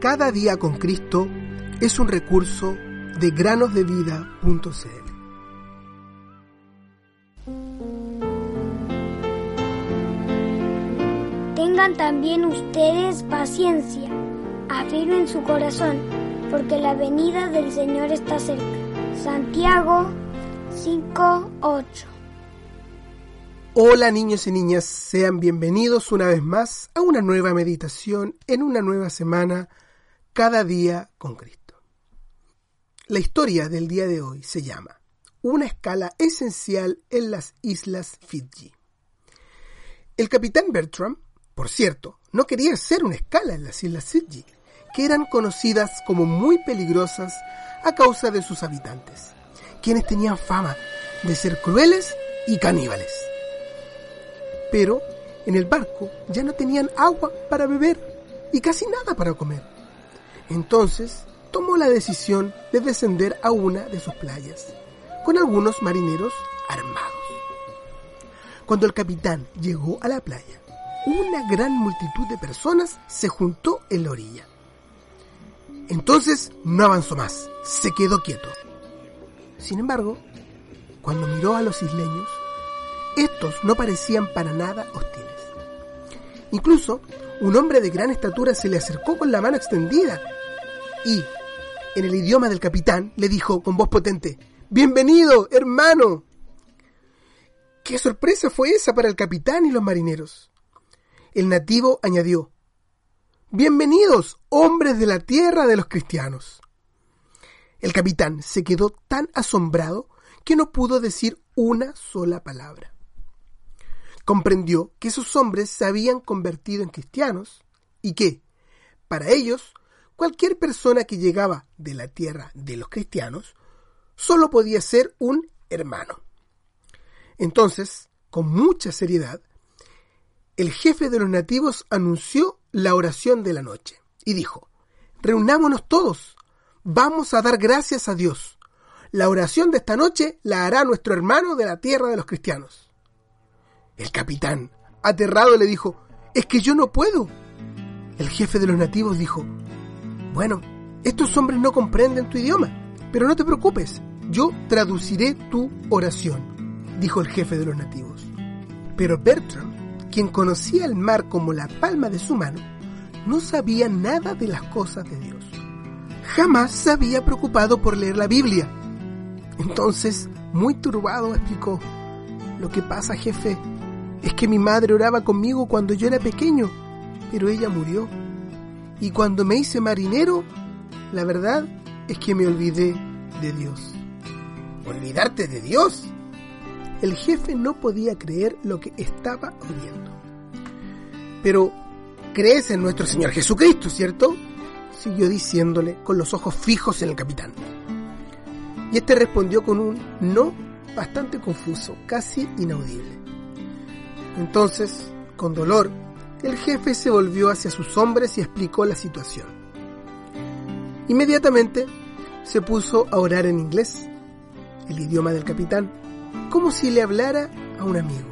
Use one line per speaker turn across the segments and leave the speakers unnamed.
Cada día con Cristo es un recurso de granosdevida.cl.
Tengan también ustedes paciencia, afirmen su corazón, porque la venida del Señor está cerca. Santiago 5:8
Hola niños y niñas, sean bienvenidos una vez más a una nueva meditación en una nueva semana, cada día con Cristo. La historia del día de hoy se llama Una escala esencial en las Islas Fiji. El capitán Bertram, por cierto, no quería hacer una escala en las Islas Fiji, que eran conocidas como muy peligrosas a causa de sus habitantes, quienes tenían fama de ser crueles y caníbales pero en el barco ya no tenían agua para beber y casi nada para comer. Entonces tomó la decisión de descender a una de sus playas, con algunos marineros armados. Cuando el capitán llegó a la playa, una gran multitud de personas se juntó en la orilla. Entonces no avanzó más, se quedó quieto. Sin embargo, cuando miró a los isleños, estos no parecían para nada hostiles. Incluso un hombre de gran estatura se le acercó con la mano extendida y, en el idioma del capitán, le dijo con voz potente, Bienvenido, hermano. ¿Qué sorpresa fue esa para el capitán y los marineros? El nativo añadió, Bienvenidos, hombres de la tierra de los cristianos. El capitán se quedó tan asombrado que no pudo decir una sola palabra comprendió que esos hombres se habían convertido en cristianos y que, para ellos, cualquier persona que llegaba de la tierra de los cristianos solo podía ser un hermano. Entonces, con mucha seriedad, el jefe de los nativos anunció la oración de la noche y dijo, reunámonos todos, vamos a dar gracias a Dios. La oración de esta noche la hará nuestro hermano de la tierra de los cristianos. El capitán, aterrado, le dijo, es que yo no puedo. El jefe de los nativos dijo, bueno, estos hombres no comprenden tu idioma, pero no te preocupes, yo traduciré tu oración, dijo el jefe de los nativos. Pero Bertram, quien conocía el mar como la palma de su mano, no sabía nada de las cosas de Dios. Jamás se había preocupado por leer la Biblia. Entonces, muy turbado, explicó, lo que pasa, jefe, es que mi madre oraba conmigo cuando yo era pequeño, pero ella murió. Y cuando me hice marinero, la verdad es que me olvidé de Dios. ¿Olvidarte de Dios? El jefe no podía creer lo que estaba oyendo. Pero, crees en nuestro Señor Jesucristo, ¿cierto? Siguió diciéndole con los ojos fijos en el capitán. Y este respondió con un no bastante confuso, casi inaudible. Entonces, con dolor, el jefe se volvió hacia sus hombres y explicó la situación. Inmediatamente se puso a orar en inglés, el idioma del capitán, como si le hablara a un amigo.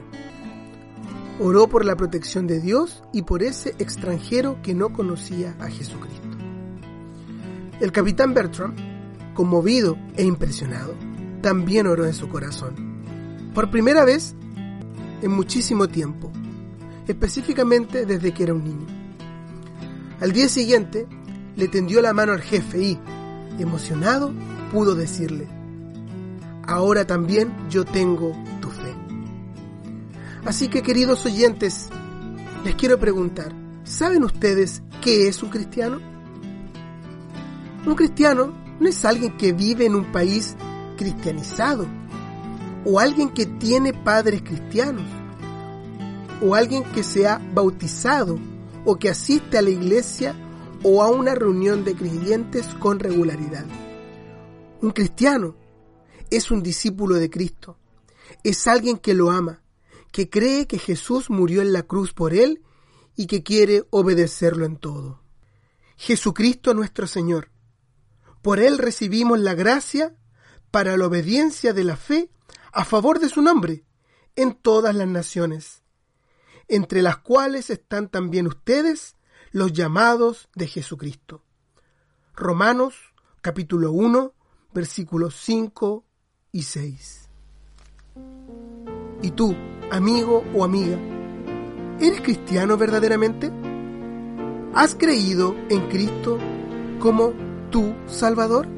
Oró por la protección de Dios y por ese extranjero que no conocía a Jesucristo. El capitán Bertram, conmovido e impresionado, también oró en su corazón. Por primera vez en muchísimo tiempo, específicamente desde que era un niño. Al día siguiente le tendió la mano al jefe y, emocionado, pudo decirle, ahora también yo tengo tu fe. Así que queridos oyentes, les quiero preguntar, ¿saben ustedes qué es un cristiano? Un cristiano no es alguien que vive en un país cristianizado, o alguien que tiene padres cristianos, o alguien que se ha bautizado, o que asiste a la iglesia o a una reunión de creyentes con regularidad. Un cristiano es un discípulo de Cristo, es alguien que lo ama, que cree que Jesús murió en la cruz por él y que quiere obedecerlo en todo. Jesucristo nuestro Señor. Por él recibimos la gracia para la obediencia de la fe a favor de su nombre en todas las naciones, entre las cuales están también ustedes, los llamados de Jesucristo. Romanos capítulo 1 versículos 5 y 6. ¿Y tú, amigo o amiga, eres cristiano verdaderamente? ¿Has creído en Cristo como tu Salvador?